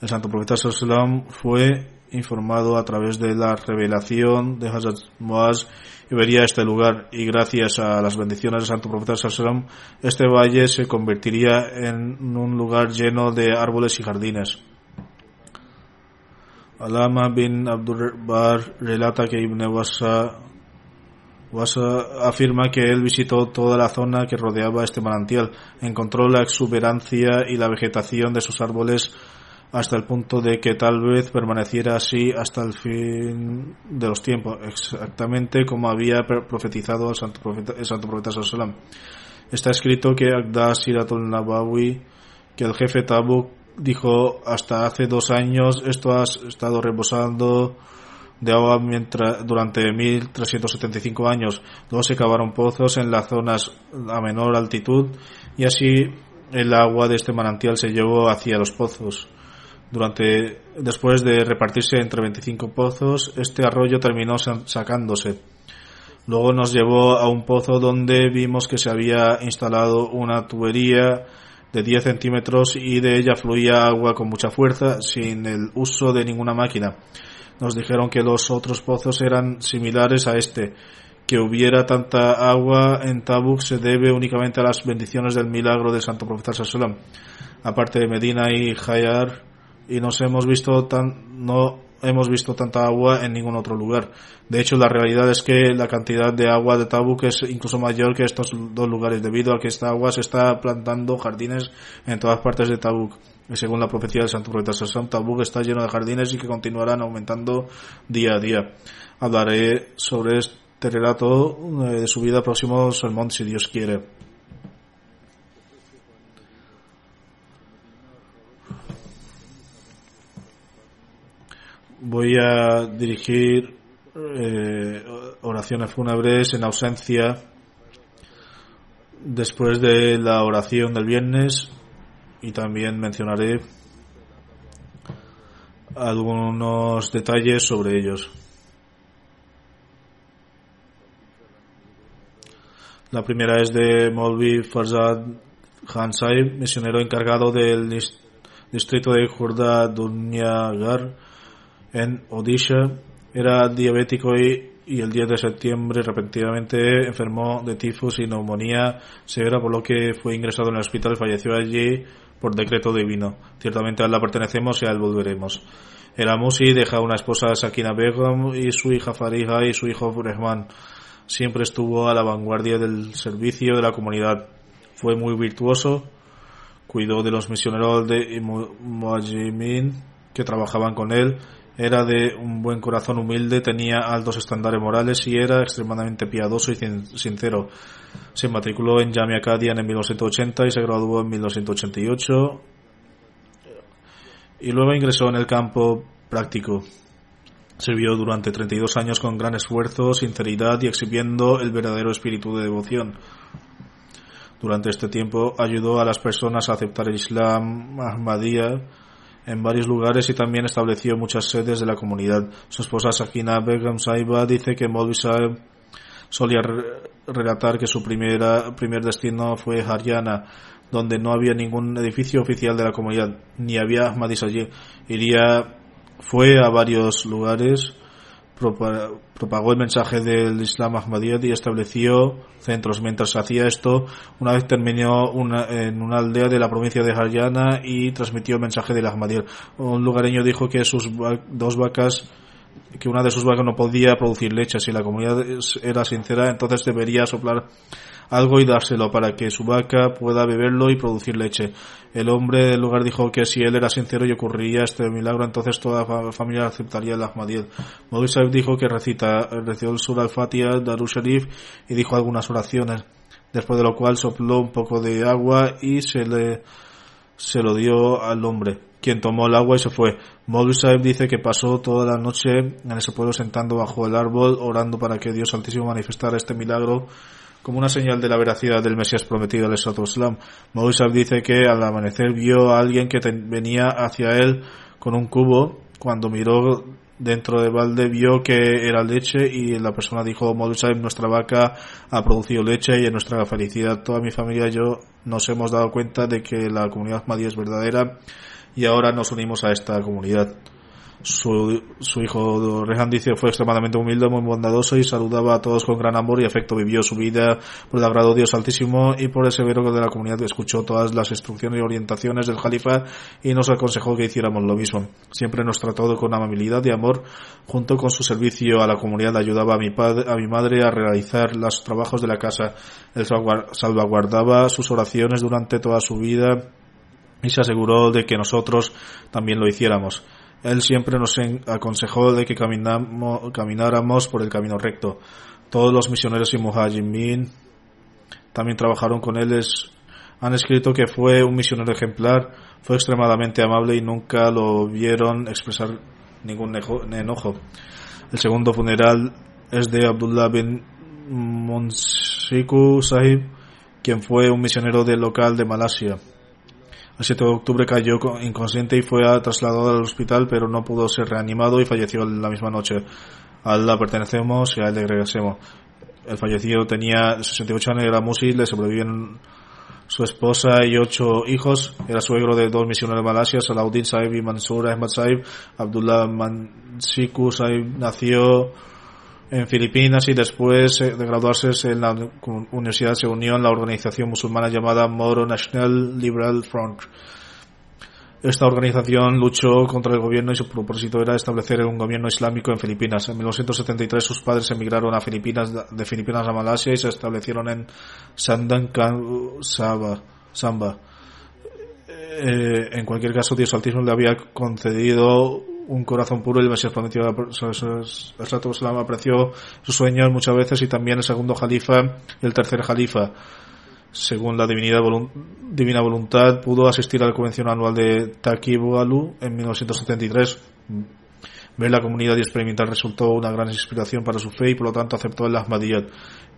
El santo profeta Sallallahu fue informado a través de la revelación de Hazrat Moaz y vería este lugar y gracias a las bendiciones del Santo Profeta Sallam este valle se convertiría en un lugar lleno de árboles y jardines. Alama bin Abdur Bar relata que Ibn Wasa, afirma que él visitó toda la zona que rodeaba este manantial, encontró la exuberancia y la vegetación de sus árboles hasta el punto de que tal vez permaneciera así hasta el fin de los tiempos, exactamente como había profetizado el santo profeta, el santo. Está escrito que Agda Siratul Nabawi, que el jefe Tabuk dijo hasta hace dos años esto ha estado reposando de agua mientras, durante 1375 años. Luego se cavaron pozos en las zonas a menor altitud y así el agua de este manantial se llevó hacia los pozos. Durante, después de repartirse entre 25 pozos, este arroyo terminó sacándose. Luego nos llevó a un pozo donde vimos que se había instalado una tubería de 10 centímetros y de ella fluía agua con mucha fuerza sin el uso de ninguna máquina. Nos dijeron que los otros pozos eran similares a este. Que hubiera tanta agua en Tabuk se debe únicamente a las bendiciones del milagro del Santo Profeta Sallam. Aparte de Medina y Hayar, y nos hemos visto tan, no hemos visto tanta agua en ningún otro lugar. De hecho, la realidad es que la cantidad de agua de Tabuk es incluso mayor que estos dos lugares, debido a que esta agua se está plantando jardines en todas partes de Tabuk. Según la profecía del Santo Profeta Sassam, Tabuk está lleno de jardines y que continuarán aumentando día a día. Hablaré sobre este relato eh, de su vida próximo sermón, si Dios quiere. Voy a dirigir eh, oraciones fúnebres en ausencia después de la oración del viernes y también mencionaré algunos detalles sobre ellos. La primera es de Molvi Farzad Khan misionero encargado del distrito de Jurda Dunyagar en Odisha. Era diabético y, el 10 de septiembre repentinamente enfermó de tifus y neumonía severa, por lo que fue ingresado en el hospital y falleció allí por decreto divino. Ciertamente a él la pertenecemos y a él volveremos. El Amusi deja una esposa Sakina Begum y su hija Fariha y su hijo Rehman. Siempre estuvo a la vanguardia del servicio de la comunidad. Fue muy virtuoso, cuidó de los misioneros de Muajimin que trabajaban con él, era de un buen corazón humilde, tenía altos estándares morales y era extremadamente piadoso y sincero. Se matriculó en Jamia Kadian en 1980 y se graduó en 1988 y luego ingresó en el campo práctico. Sirvió durante 32 años con gran esfuerzo, sinceridad y exhibiendo el verdadero espíritu de devoción. Durante este tiempo ayudó a las personas a aceptar el Islam Ahmadiyya en varios lugares y también estableció muchas sedes de la comunidad. Su esposa Sakina Begum Saiba dice que Maulvi solía relatar que su primera, primer destino fue Haryana, donde no había ningún edificio oficial de la comunidad, ni había Ahmadis allí. Iría, fue a varios lugares, propagó el mensaje del Islam Ahmadiyya y estableció centros. Mientras hacía esto, una vez terminó en una aldea de la provincia de Haryana y transmitió el mensaje del Ahmadiyya. Un lugareño dijo que sus dos vacas que una de sus vacas no podía producir leche. Si la comunidad era sincera, entonces debería soplar algo y dárselo para que su vaca pueda beberlo y producir leche. El hombre del lugar dijo que si él era sincero y ocurriría este milagro, entonces toda la familia aceptaría el Ahmadiyya. Maulid dijo que recita, recitó el Sur al-Fatiha, Daru Sharif y dijo algunas oraciones, después de lo cual sopló un poco de agua y se le se lo dio al hombre, quien tomó el agua y se fue. Maulid dice que pasó toda la noche en ese pueblo sentando bajo el árbol, orando para que Dios Altísimo manifestara este milagro como una señal de la veracidad del Mesías prometido al Islam. Moisés dice que al amanecer vio a alguien que venía hacia él con un cubo. Cuando miró dentro de balde vio que era leche y la persona dijo, Moisés, nuestra vaca ha producido leche y en nuestra felicidad toda mi familia y yo nos hemos dado cuenta de que la comunidad Madí es verdadera y ahora nos unimos a esta comunidad. Su, su hijo Rehan fue extremadamente humilde, muy bondadoso y saludaba a todos con gran amor y afecto. Vivió su vida por el agrado de Dios Altísimo y por el severo de la comunidad. Escuchó todas las instrucciones y orientaciones del Jalifa y nos aconsejó que hiciéramos lo mismo. Siempre nos trató con amabilidad y amor. Junto con su servicio a la comunidad ayudaba a mi, padre, a mi madre a realizar los trabajos de la casa. Él salvaguardaba sus oraciones durante toda su vida y se aseguró de que nosotros también lo hiciéramos. Él siempre nos aconsejó de que camináramos por el camino recto. Todos los misioneros y muhajimin también trabajaron con él. han escrito que fue un misionero ejemplar, fue extremadamente amable y nunca lo vieron expresar ningún enojo. El segundo funeral es de Abdullah bin Monsiku Sahib, quien fue un misionero del local de Malasia. El 7 de octubre cayó inconsciente y fue trasladado al hospital, pero no pudo ser reanimado y falleció la misma noche. A él la pertenecemos y a él le regresemos. El fallecido tenía 68 años, era musil, le sobreviven su esposa y ocho hijos. Era suegro de dos misioneros de Malasia, Salahuddin Saib y Mansur Ahmad Saib. Abdullah Mansiku Saib nació en Filipinas y después de graduarse en la universidad se unió en la organización musulmana llamada Moro National Liberal Front. Esta organización luchó contra el gobierno y su propósito era establecer un gobierno islámico en Filipinas. En 1973 sus padres emigraron a Filipinas, de Filipinas a Malasia y se establecieron en Sandan Samba. Eh, en cualquier caso, Dios Altísimo le había concedido un corazón puro y el Mesías prometido el apreció sus sueños muchas veces y también el segundo jalifa y el tercer jalifa. Según la divinidad, divina voluntad pudo asistir a la convención anual de Takibualu en 1973 ver la comunidad y experimentar resultó una gran inspiración para su fe y por lo tanto aceptó el Ahmadiyyat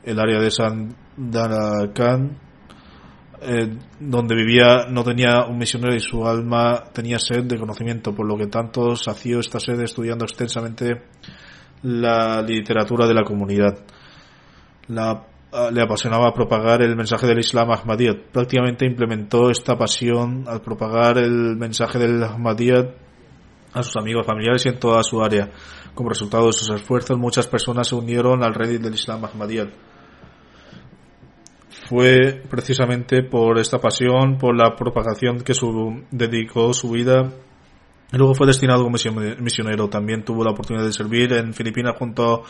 el área de San Darakan eh, donde vivía no tenía un misionero y su alma tenía sed de conocimiento, por lo que tanto sació esta sed estudiando extensamente la literatura de la comunidad. Ah, le apasionaba propagar el mensaje del Islam Ahmadiyyat. Prácticamente implementó esta pasión al propagar el mensaje del Ahmadiyyat a sus amigos familiares y en toda su área. Como resultado de sus esfuerzos, muchas personas se unieron al Reddit del Islam Ahmadiyyat fue precisamente por esta pasión, por la propagación que su, dedicó su vida luego fue destinado como misionero. También tuvo la oportunidad de servir en Filipinas junto a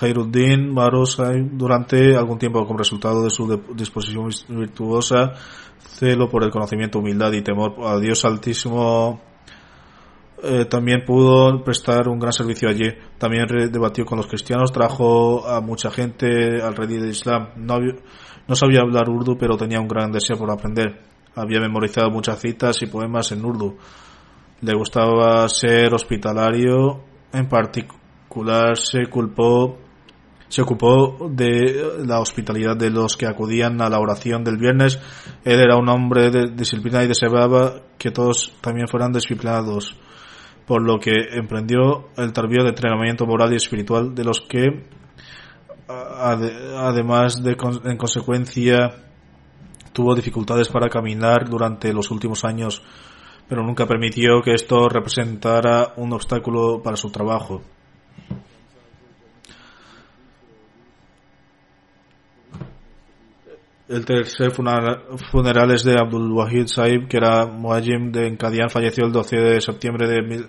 Khairuddin Barosai durante algún tiempo como resultado de su disposición virtuosa, celo por el conocimiento, humildad y temor a Dios Altísimo. Eh, también pudo prestar un gran servicio allí. También debatió con los cristianos, trajo a mucha gente al rey del Islam. No sabía hablar urdu, pero tenía un gran deseo por aprender. Había memorizado muchas citas y poemas en urdu le gustaba ser hospitalario, en particular se culpó se ocupó de la hospitalidad de los que acudían a la oración del viernes. Él era un hombre de disciplina y deseaba que todos también fueran disciplinados, por lo que emprendió el tardío de entrenamiento moral y espiritual de los que, además de en consecuencia, tuvo dificultades para caminar durante los últimos años pero nunca permitió que esto representara un obstáculo para su trabajo. El tercer funeral es de Abdul Wahid Saib, que era Muajim de Encadian, falleció el 12 de septiembre de,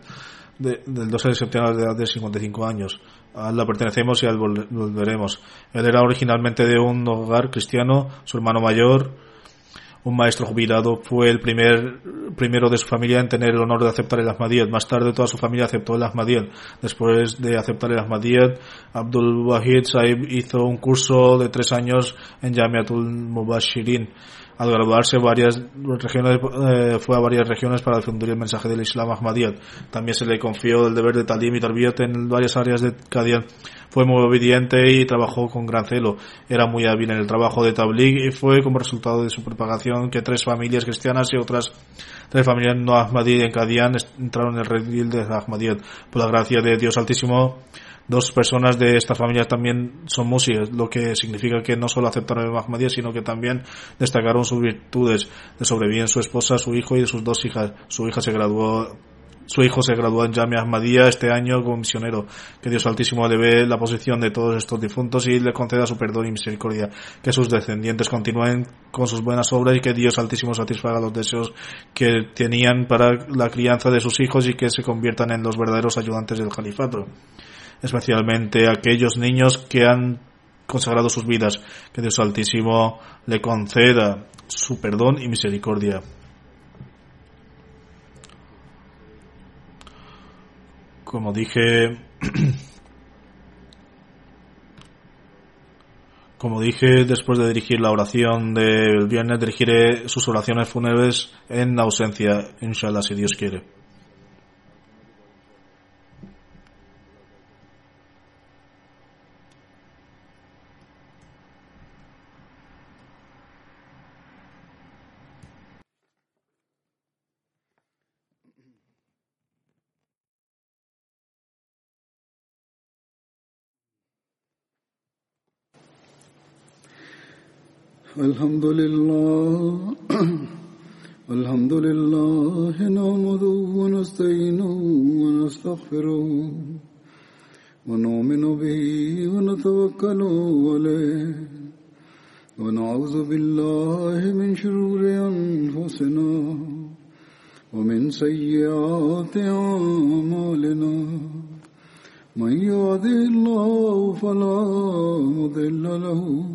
del 12 de septiembre de, 55 años. La pertenecemos y a él volveremos. Él era originalmente de un hogar cristiano, su hermano mayor un maestro jubilado, fue el primer, primero de su familia en tener el honor de aceptar el Ahmadiyyat. Más tarde toda su familia aceptó el Ahmadiyyat. Después de aceptar el Ahmadiyyat, Abdul Wahid Saib hizo un curso de tres años en Jamiatul Mubashirin al graduarse varias regiones, eh, fue a varias regiones para difundir el mensaje del Islam Ahmadiyyat. También se le confió el deber de talim y tarbiyat en varias áreas de Kadian. Fue muy obediente y trabajó con gran celo. Era muy hábil en el trabajo de tabligh y fue como resultado de su propagación que tres familias cristianas y otras tres familias no Ahmadí en Kadian entraron en el redil de Ahmadiyyat. Por la gracia de Dios Altísimo, dos personas de esta familia también son músicos, lo que significa que no solo aceptaron el Ahmadiyya, sino que también destacaron sus virtudes. De sobreviven su esposa, su hijo y sus dos hijas. Su hija se graduó su hijo se graduó en Jamia Ahmadiyya este año como misionero. Que Dios Altísimo le ve la posición de todos estos difuntos y le conceda su perdón y misericordia. Que sus descendientes continúen con sus buenas obras y que Dios Altísimo satisfaga los deseos que tenían para la crianza de sus hijos y que se conviertan en los verdaderos ayudantes del califato especialmente aquellos niños que han consagrado sus vidas. Que Dios Altísimo le conceda su perdón y misericordia. Como dije, como dije después de dirigir la oración del viernes, dirigiré sus oraciones fúnebres en ausencia, inshallah, si Dios quiere. الحمد لله الحمد لله نحمده ونستعينه ونستغفره ونؤمن به ونتوكل عليه ونعوذ بالله من شرور أنفسنا ومن سيئات أعمالنا. من يهده الله فلا مضل له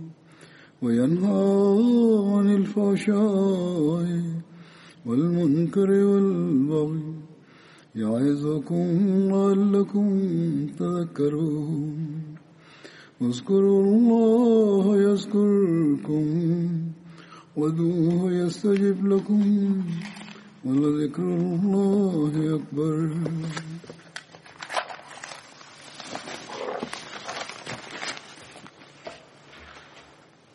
وينهى عن الفحشاء والمنكر والبغي يعظكم لعلكم تذكرون اذكروا الله يذكركم ودوه يستجب لكم ولذكر الله أكبر